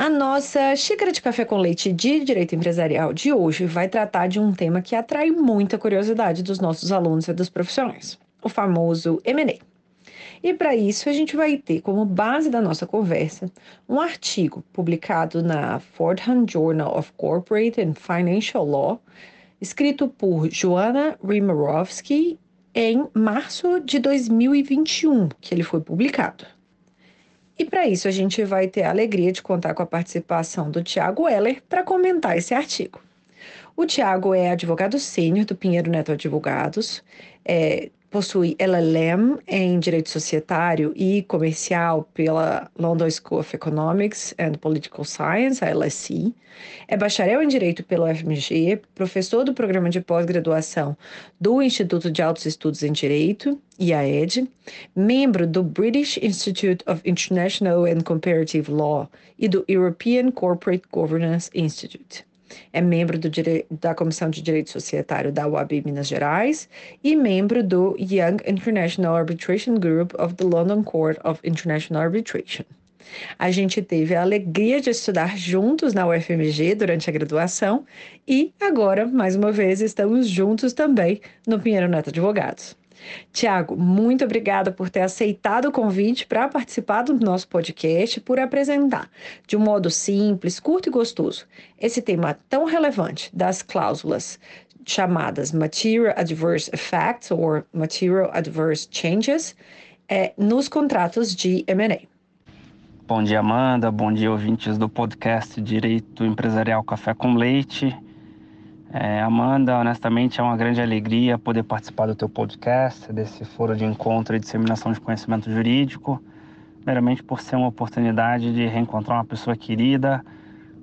A nossa xícara de café com leite de direito empresarial de hoje vai tratar de um tema que atrai muita curiosidade dos nossos alunos e dos profissionais, o famoso M&A. E para isso a gente vai ter como base da nossa conversa um artigo publicado na Fordham Journal of Corporate and Financial Law, escrito por Joanna Rimarovsky em março de 2021, que ele foi publicado. E para isso a gente vai ter a alegria de contar com a participação do Tiago Heller para comentar esse artigo. O Tiago é advogado sênior do Pinheiro Neto Advogados, é, possui LLM em Direito Societário e Comercial pela London School of Economics and Political Science, a LSE, é bacharel em Direito pelo FMG, professor do programa de pós-graduação do Instituto de Altos Estudos em Direito, IAED, membro do British Institute of International and Comparative Law e do European Corporate Governance Institute. É membro da Comissão de Direito Societário da UAB Minas Gerais e membro do Young International Arbitration Group of the London Court of International Arbitration. A gente teve a alegria de estudar juntos na UFMG durante a graduação e agora, mais uma vez, estamos juntos também no Pinheiro Neto Advogados. Tiago, muito obrigada por ter aceitado o convite para participar do nosso podcast, por apresentar de um modo simples, curto e gostoso esse tema tão relevante das cláusulas chamadas Material Adverse Effects ou Material Adverse Changes é, nos contratos de M&A. Bom dia, Amanda. Bom dia, ouvintes do podcast Direito Empresarial Café com Leite. É, Amanda, honestamente é uma grande alegria poder participar do teu podcast, desse foro de encontro e disseminação de conhecimento jurídico, meramente por ser uma oportunidade de reencontrar uma pessoa querida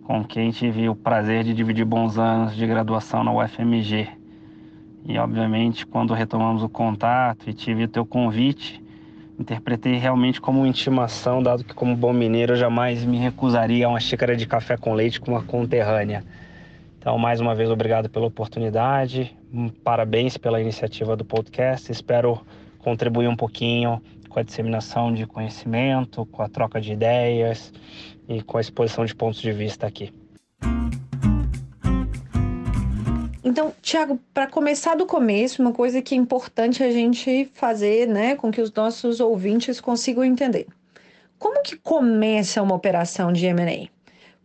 com quem tive o prazer de dividir bons anos de graduação na UFMG. E obviamente, quando retomamos o contato e tive o teu convite, interpretei realmente como uma intimação, dado que como bom mineiro eu jamais me recusaria a uma xícara de café com leite com uma conterrânea. Então, mais uma vez, obrigado pela oportunidade, parabéns pela iniciativa do podcast. Espero contribuir um pouquinho com a disseminação de conhecimento, com a troca de ideias e com a exposição de pontos de vista aqui. Então, Tiago, para começar do começo, uma coisa que é importante a gente fazer, né, com que os nossos ouvintes consigam entender. Como que começa uma operação de M&A?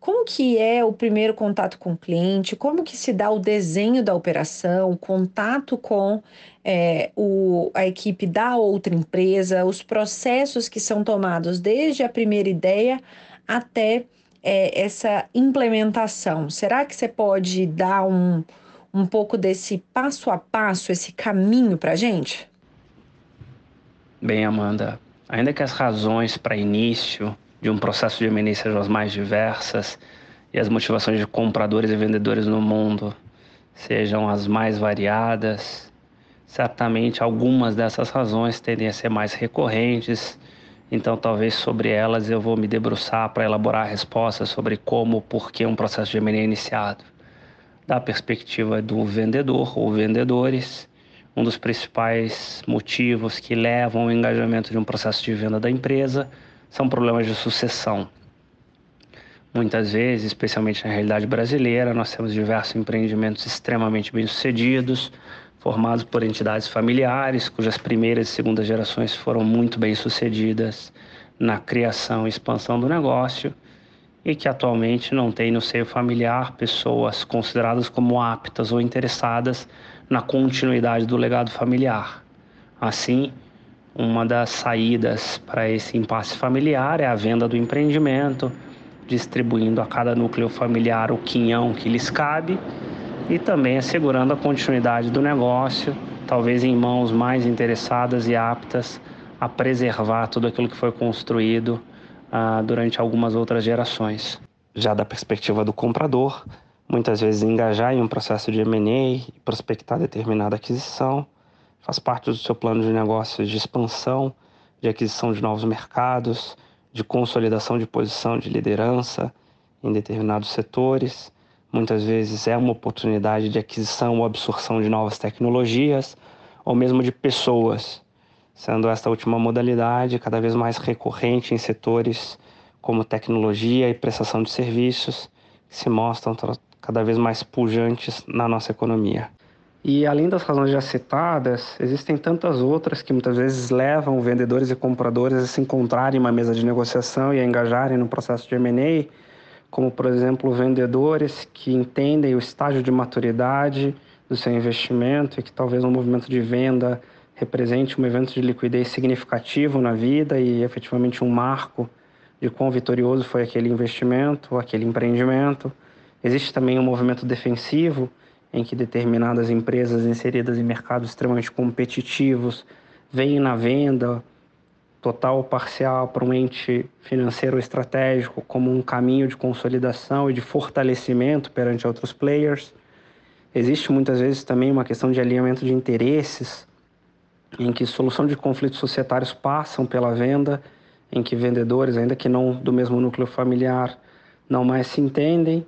Como que é o primeiro contato com o cliente? Como que se dá o desenho da operação, o contato com é, o, a equipe da outra empresa, os processos que são tomados desde a primeira ideia até é, essa implementação? Será que você pode dar um, um pouco desse passo a passo, esse caminho para a gente? Bem, Amanda, ainda que as razões para início de um processo de sejam as mais diversas e as motivações de compradores e vendedores no mundo sejam as mais variadas, certamente algumas dessas razões tendem a ser mais recorrentes Então, talvez sobre elas eu vou me debruçar para elaborar respostas sobre como, por que um processo de M&A é iniciado. Da perspectiva do vendedor ou vendedores, um dos principais motivos que levam ao engajamento de um processo de venda da empresa são problemas de sucessão. Muitas vezes, especialmente na realidade brasileira, nós temos diversos empreendimentos extremamente bem-sucedidos, formados por entidades familiares, cujas primeiras e segundas gerações foram muito bem-sucedidas na criação e expansão do negócio e que atualmente não tem no seio familiar pessoas consideradas como aptas ou interessadas na continuidade do legado familiar. Assim, uma das saídas para esse impasse familiar é a venda do empreendimento, distribuindo a cada núcleo familiar o quinhão que lhes cabe e também assegurando a continuidade do negócio, talvez em mãos mais interessadas e aptas a preservar tudo aquilo que foi construído ah, durante algumas outras gerações. Já da perspectiva do comprador, muitas vezes engajar em um processo de M&A e prospectar determinada aquisição faz parte do seu plano de negócios de expansão, de aquisição de novos mercados, de consolidação de posição de liderança em determinados setores Muitas vezes é uma oportunidade de aquisição ou absorção de novas tecnologias, ou mesmo de pessoas, sendo esta última modalidade cada vez mais recorrente em setores como tecnologia e prestação de serviços, que se mostram cada vez mais pujantes na nossa economia. E além das razões já citadas, existem tantas outras que muitas vezes levam vendedores e compradores a se encontrarem em uma mesa de negociação e a engajarem no processo de M&A, como por exemplo vendedores que entendem o estágio de maturidade do seu investimento e que talvez um movimento de venda represente um evento de liquidez significativo na vida e efetivamente um marco de quão vitorioso foi aquele investimento, aquele empreendimento. Existe também um movimento defensivo em que determinadas empresas inseridas em mercados extremamente competitivos veem na venda total ou parcial para um ente financeiro estratégico como um caminho de consolidação e de fortalecimento perante outros players. Existe muitas vezes também uma questão de alinhamento de interesses, em que solução de conflitos societários passam pela venda, em que vendedores, ainda que não do mesmo núcleo familiar, não mais se entendem.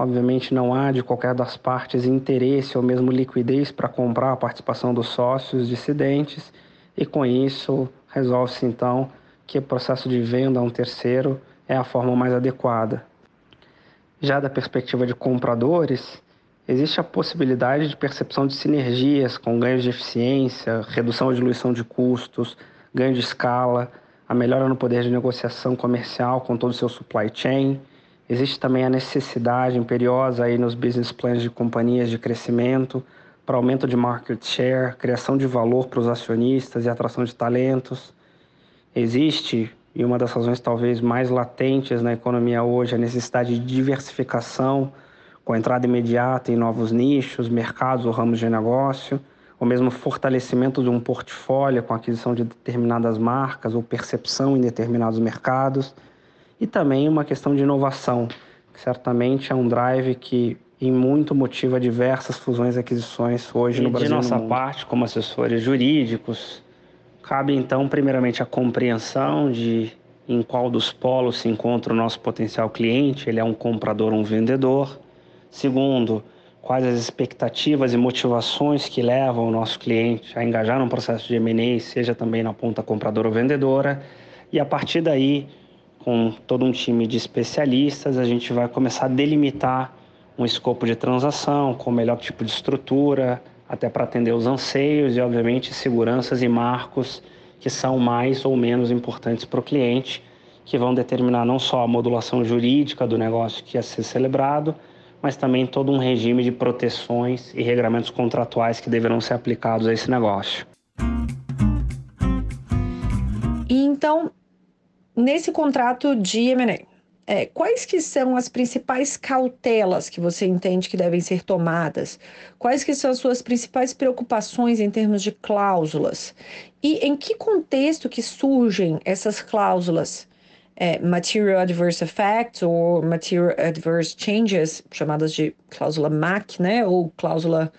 Obviamente não há de qualquer das partes interesse ou mesmo liquidez para comprar a participação dos sócios dissidentes e com isso resolve-se então que o processo de venda a um terceiro é a forma mais adequada. Já da perspectiva de compradores, existe a possibilidade de percepção de sinergias com ganhos de eficiência, redução ou diluição de custos, ganho de escala, a melhora no poder de negociação comercial com todo o seu supply chain. Existe também a necessidade imperiosa aí nos business plans de companhias de crescimento para aumento de market share, criação de valor para os acionistas e atração de talentos. Existe, e uma das razões talvez mais latentes na economia hoje, a necessidade de diversificação, com entrada imediata em novos nichos, mercados ou ramos de negócio, ou mesmo fortalecimento de um portfólio com aquisição de determinadas marcas ou percepção em determinados mercados, e também uma questão de inovação, que certamente é um drive que em muito motiva diversas fusões e aquisições hoje e no Brasil. De nossa parte, como assessores jurídicos, cabe então primeiramente a compreensão de em qual dos polos se encontra o nosso potencial cliente, ele é um comprador ou um vendedor. Segundo, quais as expectativas e motivações que levam o nosso cliente a engajar num processo de M&A, seja também na ponta compradora ou vendedora. E a partir daí, com todo um time de especialistas, a gente vai começar a delimitar um escopo de transação com o melhor tipo de estrutura, até para atender os anseios e, obviamente, seguranças e marcos que são mais ou menos importantes para o cliente, que vão determinar não só a modulação jurídica do negócio que ia ser celebrado, mas também todo um regime de proteções e regramentos contratuais que deverão ser aplicados a esse negócio. Então, nesse contrato de M&A, é, quais que são as principais cautelas que você entende que devem ser tomadas? Quais que são as suas principais preocupações em termos de cláusulas? E em que contexto que surgem essas cláusulas? É, material Adverse Effects ou Material Adverse Changes, chamadas de cláusula MAC, né? Ou cláusula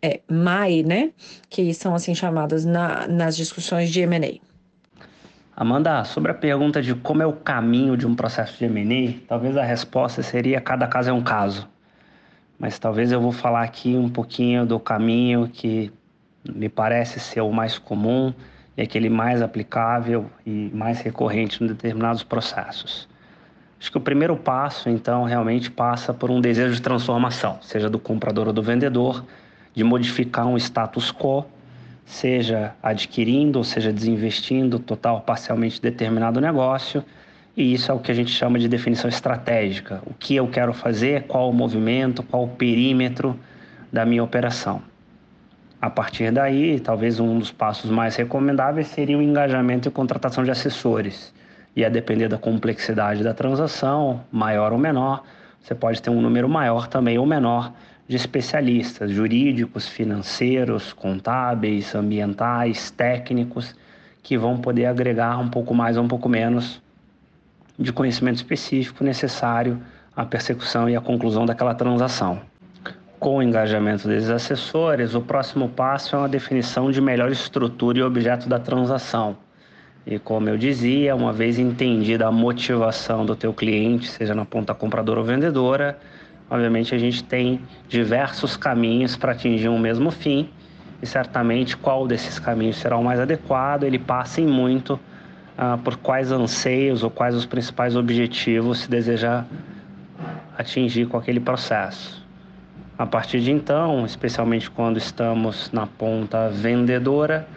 é, MAI, né? Que são assim chamadas na, nas discussões de M&A. Amanda, sobre a pergunta de como é o caminho de um processo de M&A, talvez a resposta seria cada caso é um caso. Mas talvez eu vou falar aqui um pouquinho do caminho que me parece ser o mais comum e aquele mais aplicável e mais recorrente em determinados processos. Acho que o primeiro passo, então, realmente passa por um desejo de transformação, seja do comprador ou do vendedor, de modificar um status quo seja adquirindo ou seja desinvestindo total ou parcialmente determinado negócio. E isso é o que a gente chama de definição estratégica. O que eu quero fazer, qual o movimento, qual o perímetro da minha operação. A partir daí, talvez um dos passos mais recomendáveis seria o engajamento e contratação de assessores. E a depender da complexidade da transação, maior ou menor, você pode ter um número maior também ou menor de especialistas jurídicos, financeiros, contábeis, ambientais, técnicos, que vão poder agregar um pouco mais ou um pouco menos de conhecimento específico necessário à persecução e à conclusão daquela transação. Com o engajamento desses assessores, o próximo passo é uma definição de melhor estrutura e objeto da transação. E como eu dizia, uma vez entendida a motivação do teu cliente, seja na ponta compradora ou vendedora, Obviamente, a gente tem diversos caminhos para atingir um mesmo fim e certamente qual desses caminhos será o mais adequado, ele passa em muito uh, por quais anseios ou quais os principais objetivos se deseja atingir com aquele processo. A partir de então, especialmente quando estamos na ponta vendedora,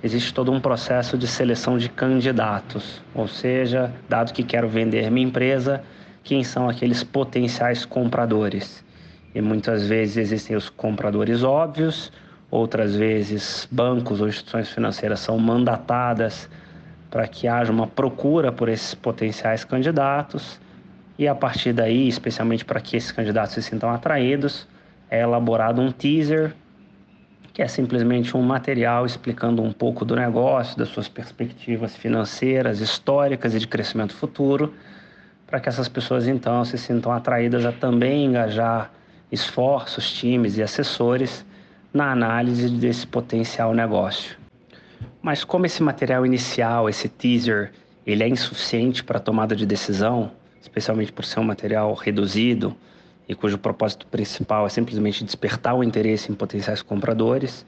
existe todo um processo de seleção de candidatos, ou seja, dado que quero vender minha empresa, quem são aqueles potenciais compradores. E muitas vezes existem os compradores óbvios, outras vezes bancos ou instituições financeiras são mandatadas para que haja uma procura por esses potenciais candidatos e a partir daí, especialmente para que esses candidatos se sintam atraídos, é elaborado um teaser, que é simplesmente um material explicando um pouco do negócio, das suas perspectivas financeiras, históricas e de crescimento futuro, para que essas pessoas então se sintam atraídas a também engajar esforços, times e assessores na análise desse potencial negócio. Mas como esse material inicial, esse teaser, ele é insuficiente para tomada de decisão, especialmente por ser um material reduzido e cujo propósito principal é simplesmente despertar o interesse em potenciais compradores,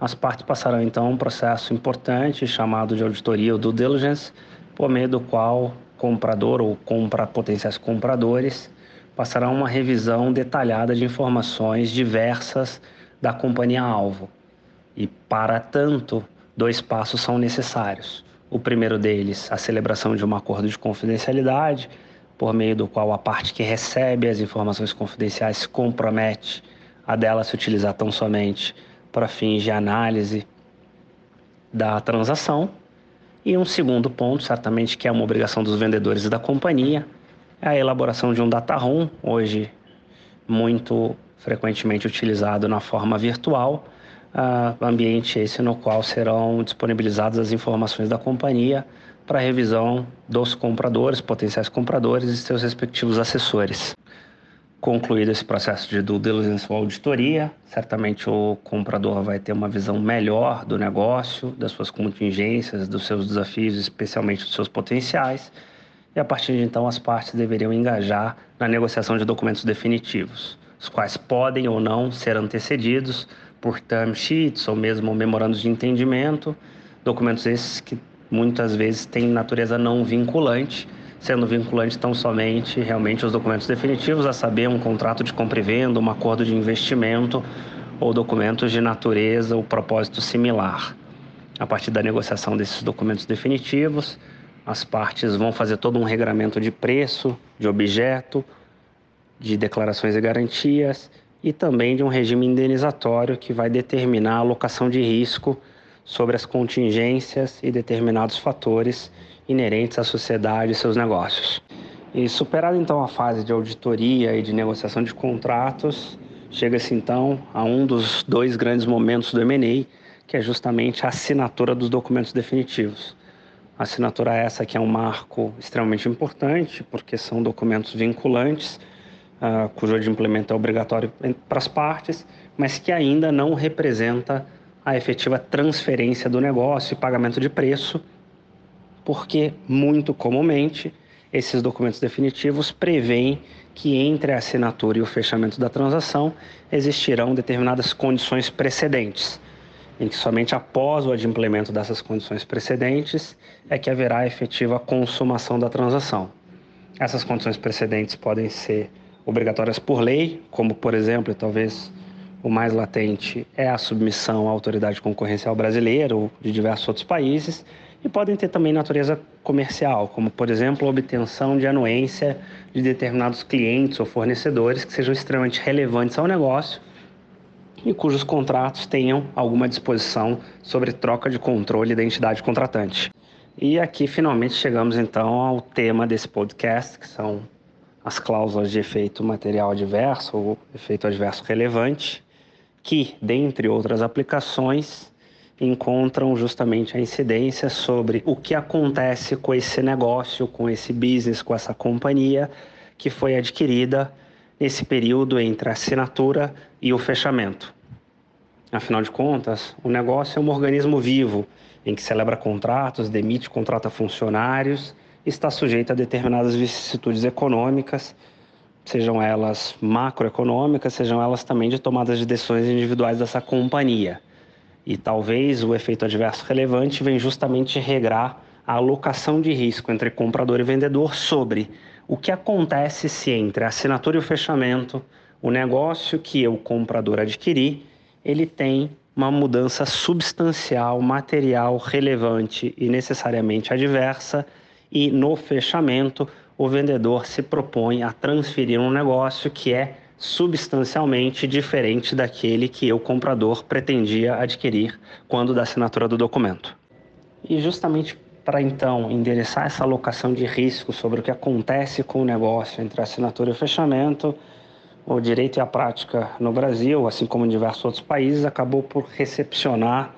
as partes passarão então um processo importante chamado de auditoria ou due diligence, por meio do qual comprador ou compra potenciais compradores passará uma revisão detalhada de informações diversas da companhia-alvo. E, para tanto, dois passos são necessários. O primeiro deles, a celebração de um acordo de confidencialidade, por meio do qual a parte que recebe as informações confidenciais se compromete a dela se utilizar tão somente para fins de análise da transação e um segundo ponto, certamente que é uma obrigação dos vendedores e da companhia, é a elaboração de um data room, hoje muito frequentemente utilizado na forma virtual, uh, ambiente esse no qual serão disponibilizadas as informações da companhia para revisão dos compradores, potenciais compradores e seus respectivos assessores. Concluído esse processo de due diligence ou auditoria, certamente o comprador vai ter uma visão melhor do negócio, das suas contingências, dos seus desafios, especialmente dos seus potenciais, e a partir de então as partes deveriam engajar na negociação de documentos definitivos, os quais podem ou não ser antecedidos por term sheets ou mesmo memorandos de entendimento, documentos esses que muitas vezes têm natureza não vinculante sendo vinculante tão somente realmente os documentos definitivos, a saber, um contrato de compra e venda, um acordo de investimento ou documentos de natureza ou propósito similar. A partir da negociação desses documentos definitivos, as partes vão fazer todo um regramento de preço, de objeto, de declarações e garantias e também de um regime indenizatório que vai determinar a alocação de risco sobre as contingências e determinados fatores inerentes à sociedade e seus negócios. E superada então a fase de auditoria e de negociação de contratos, chega-se então a um dos dois grandes momentos do M&A, que é justamente a assinatura dos documentos definitivos. Assinatura essa que é um marco extremamente importante, porque são documentos vinculantes, uh, cujo adimplemento é obrigatório para as partes, mas que ainda não representa a efetiva transferência do negócio e pagamento de preço, porque, muito comumente, esses documentos definitivos prevêem que entre a assinatura e o fechamento da transação existirão determinadas condições precedentes, em que somente após o adimplemento dessas condições precedentes é que haverá efetiva consumação da transação. Essas condições precedentes podem ser obrigatórias por lei, como, por exemplo, talvez o mais latente é a submissão à autoridade concorrencial brasileira ou de diversos outros países, e podem ter também natureza comercial, como, por exemplo, a obtenção de anuência de determinados clientes ou fornecedores que sejam extremamente relevantes ao negócio e cujos contratos tenham alguma disposição sobre troca de controle da entidade contratante. E aqui finalmente chegamos então ao tema desse podcast, que são as cláusulas de efeito material adverso ou efeito adverso relevante, que, dentre outras aplicações, encontram justamente a incidência sobre o que acontece com esse negócio, com esse business, com essa companhia que foi adquirida nesse período entre a assinatura e o fechamento. Afinal de contas, o negócio é um organismo vivo em que celebra contratos, demite, contrata funcionários, está sujeito a determinadas vicissitudes econômicas, sejam elas macroeconômicas, sejam elas também de tomadas de decisões individuais dessa companhia. E talvez o efeito adverso relevante vem justamente regrar a alocação de risco entre comprador e vendedor sobre o que acontece se entre a assinatura e o fechamento, o negócio que eu, comprador, adquiri, ele tem uma mudança substancial, material, relevante e necessariamente adversa, e no fechamento o vendedor se propõe a transferir um negócio que é substancialmente diferente daquele que eu, comprador, pretendia adquirir quando da assinatura do documento. E justamente para então endereçar essa alocação de risco sobre o que acontece com o negócio entre a assinatura e o fechamento, o direito e a prática no Brasil, assim como em diversos outros países, acabou por recepcionar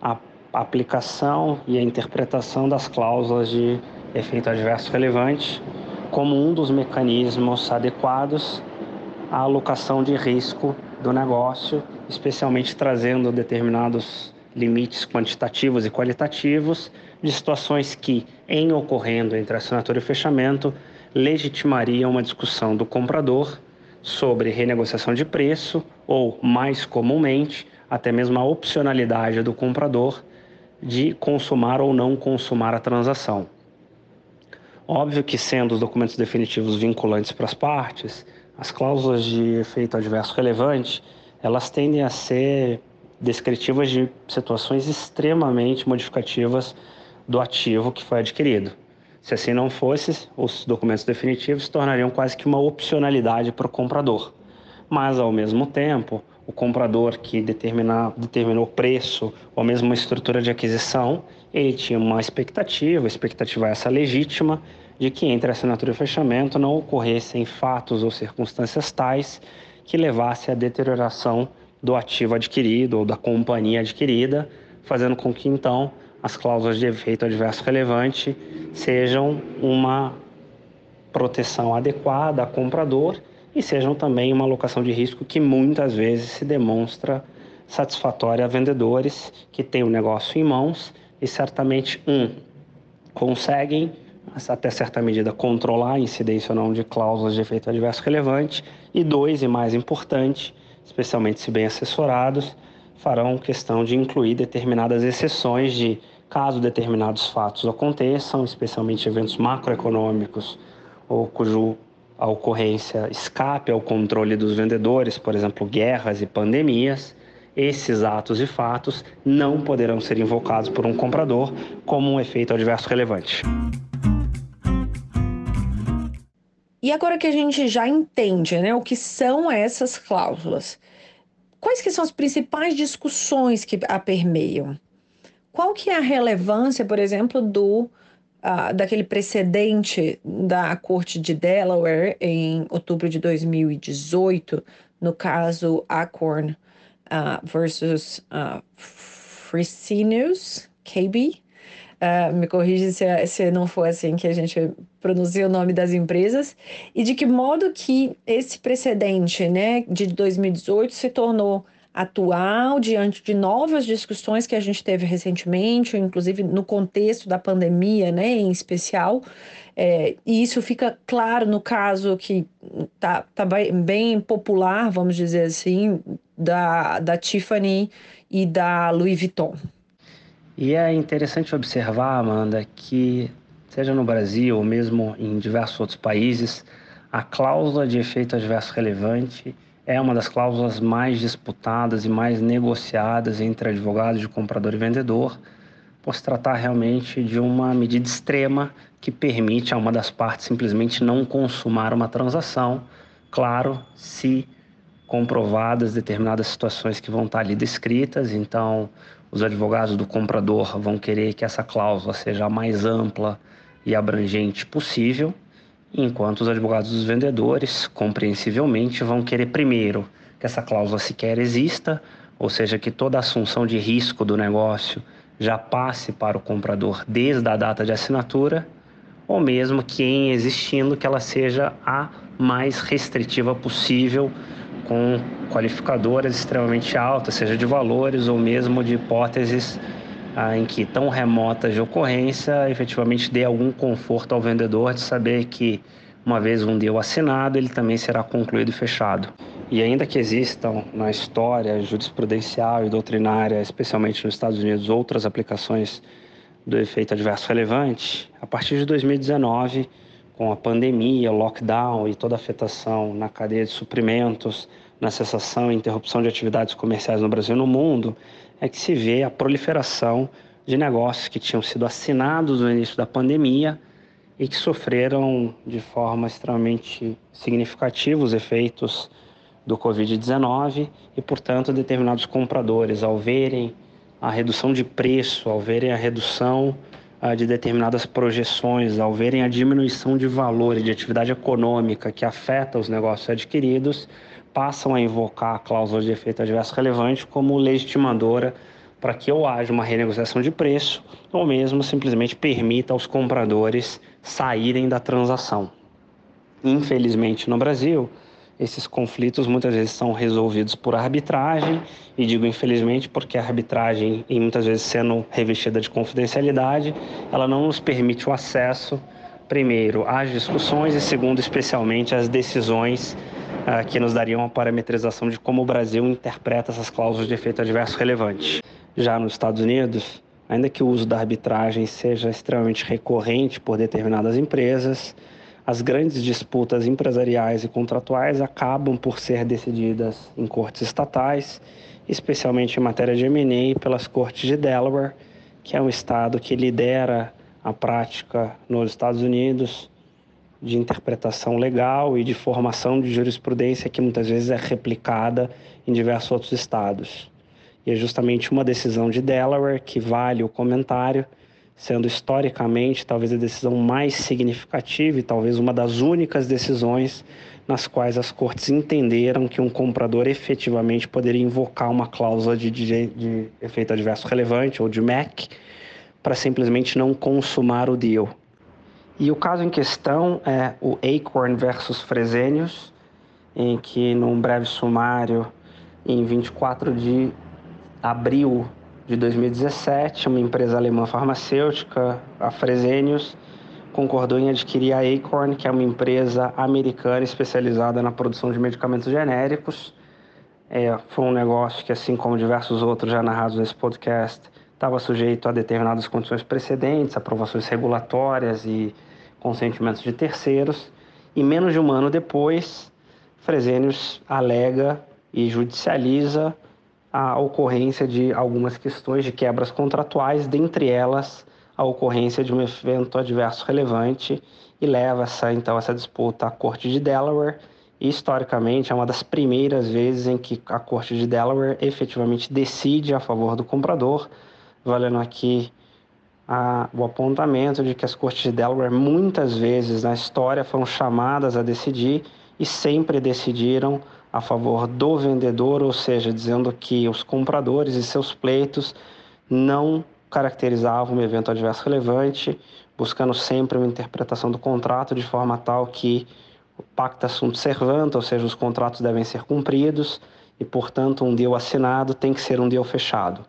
a aplicação e a interpretação das cláusulas de efeito adverso relevante como um dos mecanismos adequados a alocação de risco do negócio, especialmente trazendo determinados limites quantitativos e qualitativos de situações que, em ocorrendo entre assinatura e fechamento, legitimariam uma discussão do comprador sobre renegociação de preço ou, mais comumente, até mesmo a opcionalidade do comprador de consumar ou não consumar a transação. Óbvio que, sendo os documentos definitivos vinculantes para as partes, as cláusulas de efeito adverso relevante, elas tendem a ser descritivas de situações extremamente modificativas do ativo que foi adquirido. Se assim não fosse, os documentos definitivos se tornariam quase que uma opcionalidade para o comprador. Mas, ao mesmo tempo, o comprador que determina, determinou preço ou mesmo uma estrutura de aquisição, ele tinha uma expectativa, a expectativa essa legítima, de que entre assinatura e fechamento não ocorressem fatos ou circunstâncias tais que levasse à deterioração do ativo adquirido ou da companhia adquirida, fazendo com que então as cláusulas de efeito adverso relevante sejam uma proteção adequada ao comprador e sejam também uma alocação de risco que muitas vezes se demonstra satisfatória a vendedores que têm o negócio em mãos e certamente um conseguem até certa medida, controlar a incidência ou não de cláusulas de efeito adverso relevante. E dois, e mais importante, especialmente se bem assessorados, farão questão de incluir determinadas exceções de caso determinados fatos aconteçam, especialmente eventos macroeconômicos ou cujo a ocorrência escape ao controle dos vendedores, por exemplo, guerras e pandemias, esses atos e fatos não poderão ser invocados por um comprador como um efeito adverso relevante. E agora que a gente já entende, né, o que são essas cláusulas, quais que são as principais discussões que a permeiam? Qual que é a relevância, por exemplo, do uh, daquele precedente da Corte de Delaware em outubro de 2018, no caso Acorn uh, versus uh, Fresenius, KB, Uh, me corrija se, se não for assim que a gente pronuncia o nome das empresas, e de que modo que esse precedente né, de 2018 se tornou atual diante de novas discussões que a gente teve recentemente, inclusive no contexto da pandemia, né, em especial. É, e isso fica claro no caso que tá, tá bem popular, vamos dizer assim, da, da Tiffany e da Louis Vuitton. E é interessante observar, Amanda, que seja no Brasil ou mesmo em diversos outros países, a cláusula de efeito adverso relevante é uma das cláusulas mais disputadas e mais negociadas entre advogados de comprador e vendedor, por se tratar realmente de uma medida extrema que permite a uma das partes simplesmente não consumar uma transação, claro, se comprovadas determinadas situações que vão estar ali descritas. Então, os advogados do comprador vão querer que essa cláusula seja a mais ampla e abrangente possível, enquanto os advogados dos vendedores, compreensivelmente, vão querer primeiro que essa cláusula sequer exista, ou seja, que toda assunção de risco do negócio já passe para o comprador desde a data de assinatura, ou mesmo que em existindo que ela seja a mais restritiva possível, com qualificadoras extremamente altas, seja de valores ou mesmo de hipóteses ah, em que tão remotas de ocorrência efetivamente dê algum conforto ao vendedor de saber que uma vez um deal assinado, ele também será concluído e fechado. E ainda que existam na história jurisprudencial e doutrinária, especialmente nos Estados Unidos, outras aplicações do efeito adverso relevante, a partir de 2019, com a pandemia, lockdown e toda a afetação na cadeia de suprimentos, na cessação e interrupção de atividades comerciais no Brasil e no mundo, é que se vê a proliferação de negócios que tinham sido assinados no início da pandemia e que sofreram de forma extremamente significativa os efeitos do Covid-19 e, portanto, determinados compradores, ao verem a redução de preço, ao verem a redução uh, de determinadas projeções, ao verem a diminuição de valor e de atividade econômica que afeta os negócios adquiridos, passam a invocar a cláusula de efeito adverso relevante como legitimadora para que ou haja uma renegociação de preço ou mesmo simplesmente permita aos compradores saírem da transação. Infelizmente, no Brasil, esses conflitos muitas vezes são resolvidos por arbitragem, e digo infelizmente porque a arbitragem, e muitas vezes sendo revestida de confidencialidade, ela não nos permite o acesso, primeiro, às discussões e, segundo, especialmente, às decisões uh, que nos dariam uma parametrização de como o Brasil interpreta essas cláusulas de efeito adverso relevante. Já nos Estados Unidos, ainda que o uso da arbitragem seja extremamente recorrente por determinadas empresas, as grandes disputas empresariais e contratuais acabam por ser decididas em cortes estatais, especialmente em matéria de M&A pelas cortes de Delaware, que é um estado que lidera a prática nos Estados Unidos de interpretação legal e de formação de jurisprudência que muitas vezes é replicada em diversos outros estados. E é justamente uma decisão de Delaware que vale o comentário, sendo historicamente talvez a decisão mais significativa e talvez uma das únicas decisões nas quais as cortes entenderam que um comprador efetivamente poderia invocar uma cláusula de, de, de efeito adverso relevante ou de MAC para simplesmente não consumar o deal. E o caso em questão é o Acorn versus Fresenius, em que, num breve sumário, em 24 de abril de 2017, uma empresa alemã farmacêutica, a Fresenius, concordou em adquirir a Acorn, que é uma empresa americana especializada na produção de medicamentos genéricos. É, foi um negócio que, assim como diversos outros já narrados nesse podcast, estava sujeito a determinadas condições precedentes, aprovações regulatórias e consentimentos de terceiros. E menos de um ano depois, Fresenius alega e judicializa a ocorrência de algumas questões de quebras contratuais, dentre elas a ocorrência de um evento adverso relevante e leva essa então essa disputa à Corte de Delaware. E, historicamente é uma das primeiras vezes em que a Corte de Delaware efetivamente decide a favor do comprador, valendo aqui a, o apontamento de que as cortes de Delaware muitas vezes na história foram chamadas a decidir e sempre decidiram a favor do vendedor, ou seja, dizendo que os compradores e seus pleitos não caracterizavam um evento adverso relevante, buscando sempre uma interpretação do contrato de forma tal que o pacta sunt servanda, ou seja, os contratos devem ser cumpridos, e, portanto, um deal assinado tem que ser um deal fechado.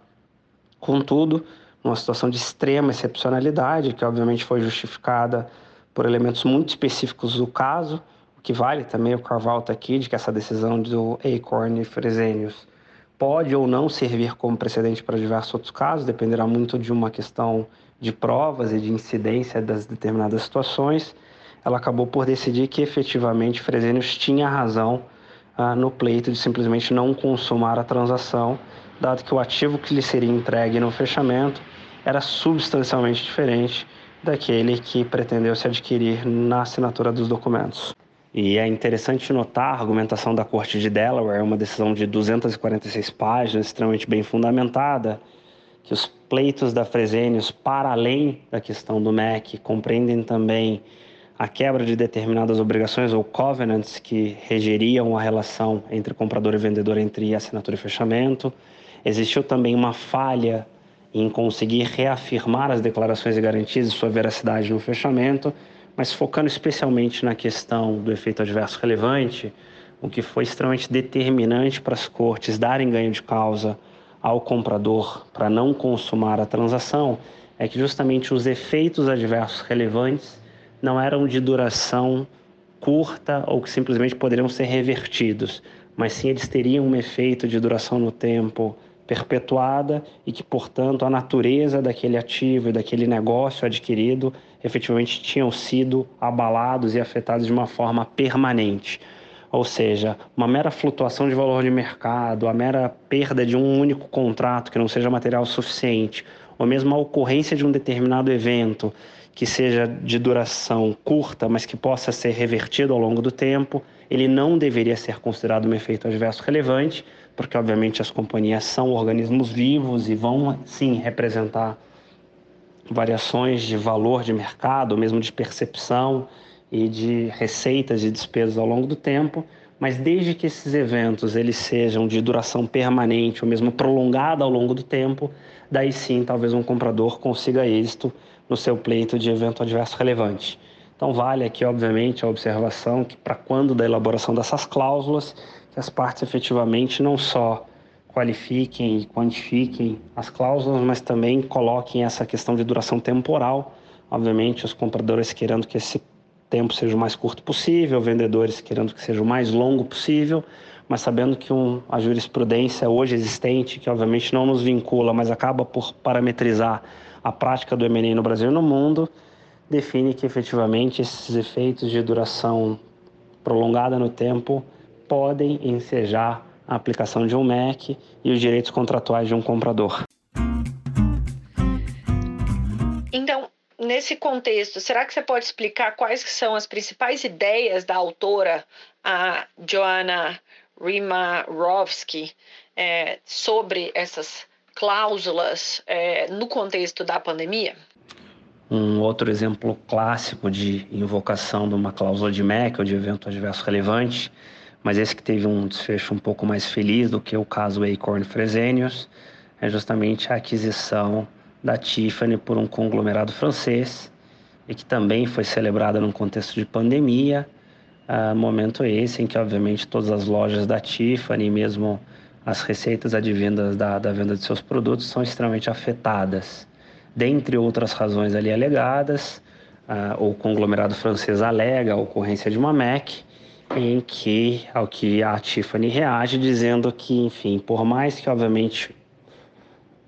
Contudo, numa situação de extrema excepcionalidade, que obviamente foi justificada por elementos muito específicos do caso, o que vale também o carve-out aqui de que essa decisão do Acorn e Fresenius pode ou não servir como precedente para diversos outros casos, dependerá muito de uma questão de provas e de incidência das determinadas situações, ela acabou por decidir que efetivamente Fresenius tinha razão ah, no pleito de simplesmente não consumar a transação, dado que o ativo que lhe seria entregue no fechamento era substancialmente diferente daquele que pretendeu se adquirir na assinatura dos documentos. E é interessante notar a argumentação da Corte de Delaware, uma decisão de 246 páginas, extremamente bem fundamentada, que os pleitos da Fresenius, para além da questão do MEC, compreendem também a quebra de determinadas obrigações ou covenants que regeriam a relação entre comprador e vendedor entre assinatura e fechamento. Existiu também uma falha em conseguir reafirmar as declarações e garantias de sua veracidade no fechamento, mas focando especialmente na questão do efeito adverso relevante, o que foi extremamente determinante para as cortes darem ganho de causa ao comprador para não consumar a transação é que justamente os efeitos adversos relevantes não eram de duração curta ou que simplesmente poderiam ser revertidos, mas sim eles teriam um efeito de duração no tempo perpetuada e que, portanto, a natureza daquele ativo e daquele negócio adquirido efetivamente tinham sido abalados e afetados de uma forma permanente. Ou seja, uma mera flutuação de valor de mercado, a mera perda de um único contrato que não seja material suficiente, ou mesmo a ocorrência de um determinado evento que seja de duração curta, mas que possa ser revertido ao longo do tempo, ele não deveria ser considerado um efeito adverso relevante, porque obviamente as companhias são organismos vivos e vão sim representar variações de valor de mercado, mesmo de percepção e de receitas e despesas ao longo do tempo, mas desde que esses eventos eles sejam de duração permanente ou mesmo prolongada ao longo do tempo, daí sim talvez um comprador consiga êxito no seu pleito de evento adverso relevante. Então vale aqui obviamente a observação que para quando da elaboração dessas cláusulas, que as partes efetivamente não só qualifiquem e quantifiquem as cláusulas, mas também coloquem essa questão de duração temporal. Obviamente, os compradores querendo que esse tempo seja o mais curto possível, vendedores querendo que seja o mais longo possível, mas sabendo que um, a jurisprudência hoje existente, que obviamente não nos vincula, mas acaba por parametrizar a prática do M&A no Brasil e no mundo, define que efetivamente esses efeitos de duração prolongada no tempo podem ensejar a aplicação de um MEC e os direitos contratuais de um comprador. Então, nesse contexto, será que você pode explicar quais são as principais ideias da autora, a Joanna Rimarovsky, é, sobre essas cláusulas é, no contexto da pandemia? Um outro exemplo clássico de invocação de uma cláusula de MEC ou de evento adverso relevante, mas esse que teve um desfecho um pouco mais feliz do que o caso Acorn Fresenius, é justamente a aquisição da Tiffany por um conglomerado francês e que também foi celebrada num contexto de pandemia, uh, momento esse em que, obviamente, todas as lojas da Tiffany, mesmo as receitas advindas da, da venda de seus produtos, são extremamente afetadas. Dentre outras razões ali alegadas, uh, o conglomerado francês alega a ocorrência de uma MEC, em que, ao que a Tiffany reage, dizendo que, enfim, por mais que, obviamente,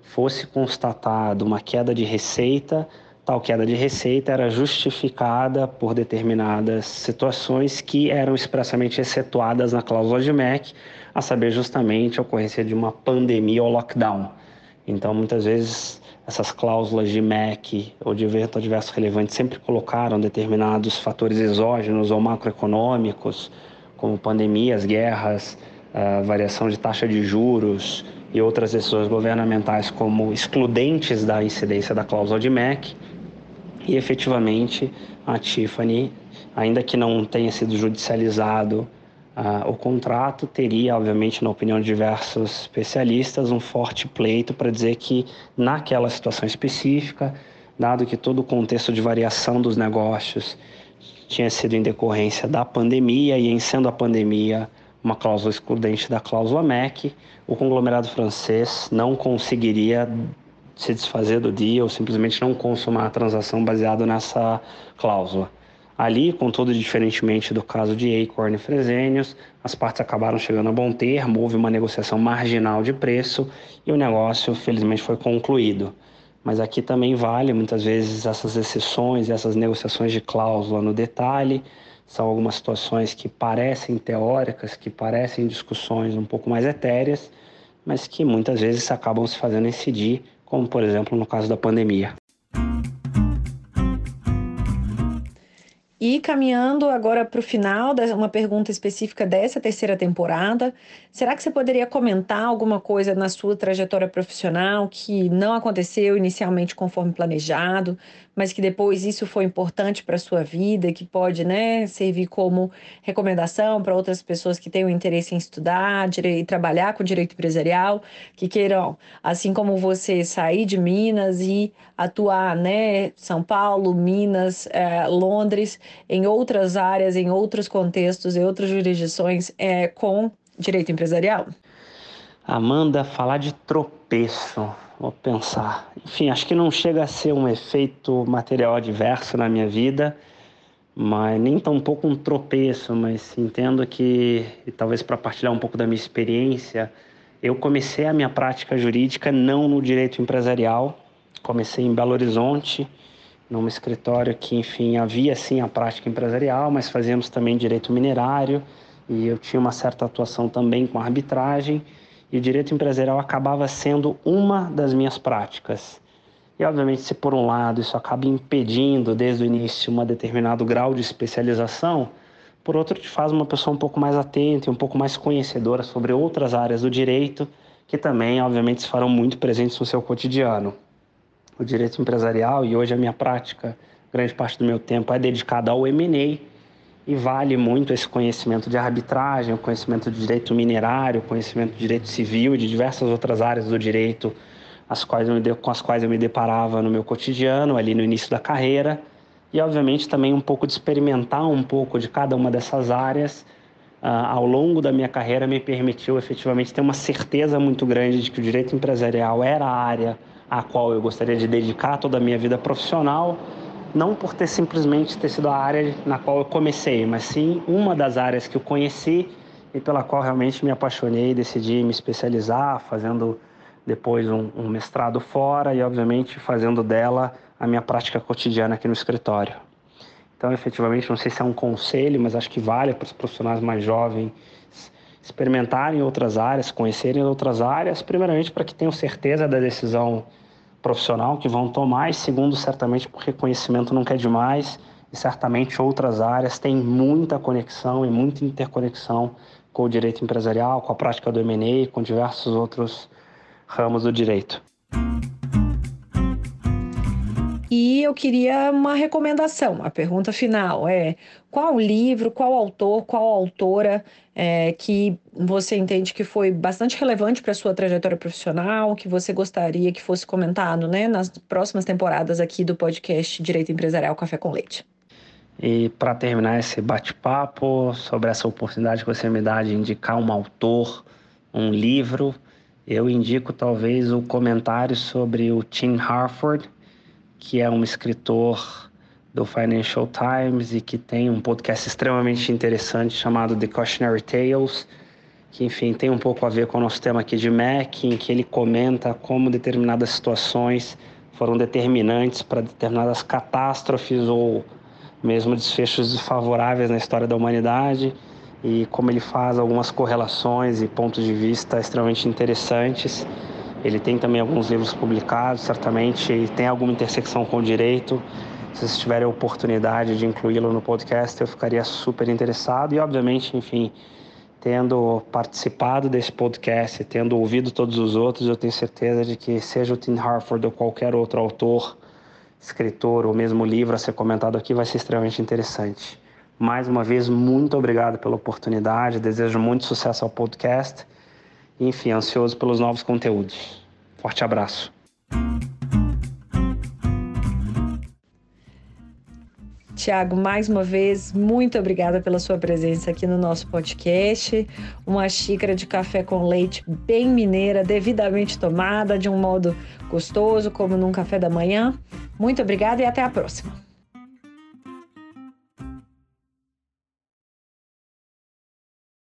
fosse constatado uma queda de receita, tal queda de receita era justificada por determinadas situações que eram expressamente excetuadas na cláusula de MEC, a saber justamente a ocorrência de uma pandemia ou lockdown. Então, muitas vezes, essas cláusulas de MEC ou de evento adverso relevante sempre colocaram determinados fatores exógenos ou macroeconômicos, como pandemias, guerras, variação de taxa de juros, e outras decisões governamentais como excludentes da incidência da cláusula de MEC. E efetivamente a Tiffany, ainda que não tenha sido judicializado uh, o contrato, teria, obviamente, na opinião de diversos especialistas, um forte pleito para dizer que naquela situação específica, dado que todo o contexto de variação dos negócios tinha sido em decorrência da pandemia e em sendo a pandemia uma cláusula excludente da cláusula MEC, o conglomerado francês não conseguiria se desfazer do dia ou simplesmente não consumar a transação baseada nessa cláusula. Ali, contudo, diferentemente do caso de Acorn e Fresenius, as partes acabaram chegando a bom termo, houve uma negociação marginal de preço e o negócio, felizmente, foi concluído. Mas aqui também vale, muitas vezes, essas exceções, essas negociações de cláusula no detalhe, são algumas situações que parecem teóricas, que parecem discussões um pouco mais etéreas, mas que muitas vezes acabam se fazendo incidir, como por exemplo no caso da pandemia. E caminhando agora para o final, uma pergunta específica dessa terceira temporada, será que você poderia comentar alguma coisa na sua trajetória profissional que não aconteceu inicialmente conforme planejado, mas que depois isso foi importante para a sua vida, que pode né, servir como recomendação para outras pessoas que tenham interesse em estudar e trabalhar com direito empresarial, que queiram, assim como você, sair de Minas e atuar, né, São Paulo, Minas, é, Londres, em outras áreas, em outros contextos, em outras jurisdições, é, com direito empresarial? Amanda, falar de tropeço Vou pensar. Enfim, acho que não chega a ser um efeito material adverso na minha vida, mas nem tão pouco um tropeço, mas entendo que, e talvez para partilhar um pouco da minha experiência, eu comecei a minha prática jurídica não no direito empresarial, comecei em Belo Horizonte, num escritório que, enfim, havia sim a prática empresarial, mas fazíamos também direito minerário e eu tinha uma certa atuação também com arbitragem e o direito empresarial acabava sendo uma das minhas práticas. E, obviamente, se por um lado isso acaba impedindo desde o início um determinado grau de especialização, por outro, te faz uma pessoa um pouco mais atenta e um pouco mais conhecedora sobre outras áreas do direito que também, obviamente, se farão muito presentes no seu cotidiano. O direito empresarial, e hoje a minha prática, grande parte do meu tempo é dedicada ao M&A, e vale muito esse conhecimento de arbitragem, o conhecimento de direito minerário, o conhecimento de direito civil e de diversas outras áreas do direito as quais me, com as quais eu me deparava no meu cotidiano, ali no início da carreira, e obviamente também um pouco de experimentar um pouco de cada uma dessas áreas uh, ao longo da minha carreira me permitiu efetivamente ter uma certeza muito grande de que o direito empresarial era a área a qual eu gostaria de dedicar toda a minha vida profissional não por ter simplesmente ter sido a área na qual eu comecei, mas sim uma das áreas que eu conheci e pela qual realmente me apaixonei, decidi me especializar, fazendo depois um, um mestrado fora e, obviamente, fazendo dela a minha prática cotidiana aqui no escritório. Então, efetivamente, não sei se é um conselho, mas acho que vale para os profissionais mais jovens experimentarem outras áreas, conhecerem outras áreas, primeiramente para que tenham certeza da decisão profissional que vão tomar, e segundo, certamente, porque conhecimento nunca é demais, e certamente outras áreas têm muita conexão e muita interconexão com o direito empresarial, com a prática do M&A, com diversos outros ramos do direito. E eu queria uma recomendação. A pergunta final é: qual livro, qual autor, qual autora é, que você entende que foi bastante relevante para a sua trajetória profissional, que você gostaria que fosse comentado né, nas próximas temporadas aqui do podcast Direito Empresarial Café com Leite? E para terminar esse bate-papo sobre essa oportunidade que você me dá de indicar um autor, um livro, eu indico talvez o comentário sobre o Tim Harford, que é um escritor do Financial Times e que tem um podcast extremamente interessante chamado The Cautionary Tales, que enfim tem um pouco a ver com o nosso tema aqui de Mac, em que ele comenta como determinadas situações foram determinantes para determinadas catástrofes ou mesmo desfechos desfavoráveis na história da humanidade e como ele faz algumas correlações e pontos de vista extremamente interessantes ele tem também alguns livros publicados, certamente tem alguma intersecção com o direito. Se vocês tiverem a oportunidade de incluí-lo no podcast, eu ficaria super interessado. E, obviamente, enfim, tendo participado desse podcast, tendo ouvido todos os outros, eu tenho certeza de que, seja o Tim Harford ou qualquer outro autor, escritor ou mesmo livro a ser comentado aqui, vai ser extremamente interessante. Mais uma vez, muito obrigado pela oportunidade, desejo muito sucesso ao podcast enfim, ansioso pelos novos conteúdos. Forte abraço. Tiago, mais uma vez, muito obrigada pela sua presença aqui no nosso podcast. Uma xícara de café com leite bem mineira, devidamente tomada, de um modo gostoso, como num café da manhã. Muito obrigada e até a próxima.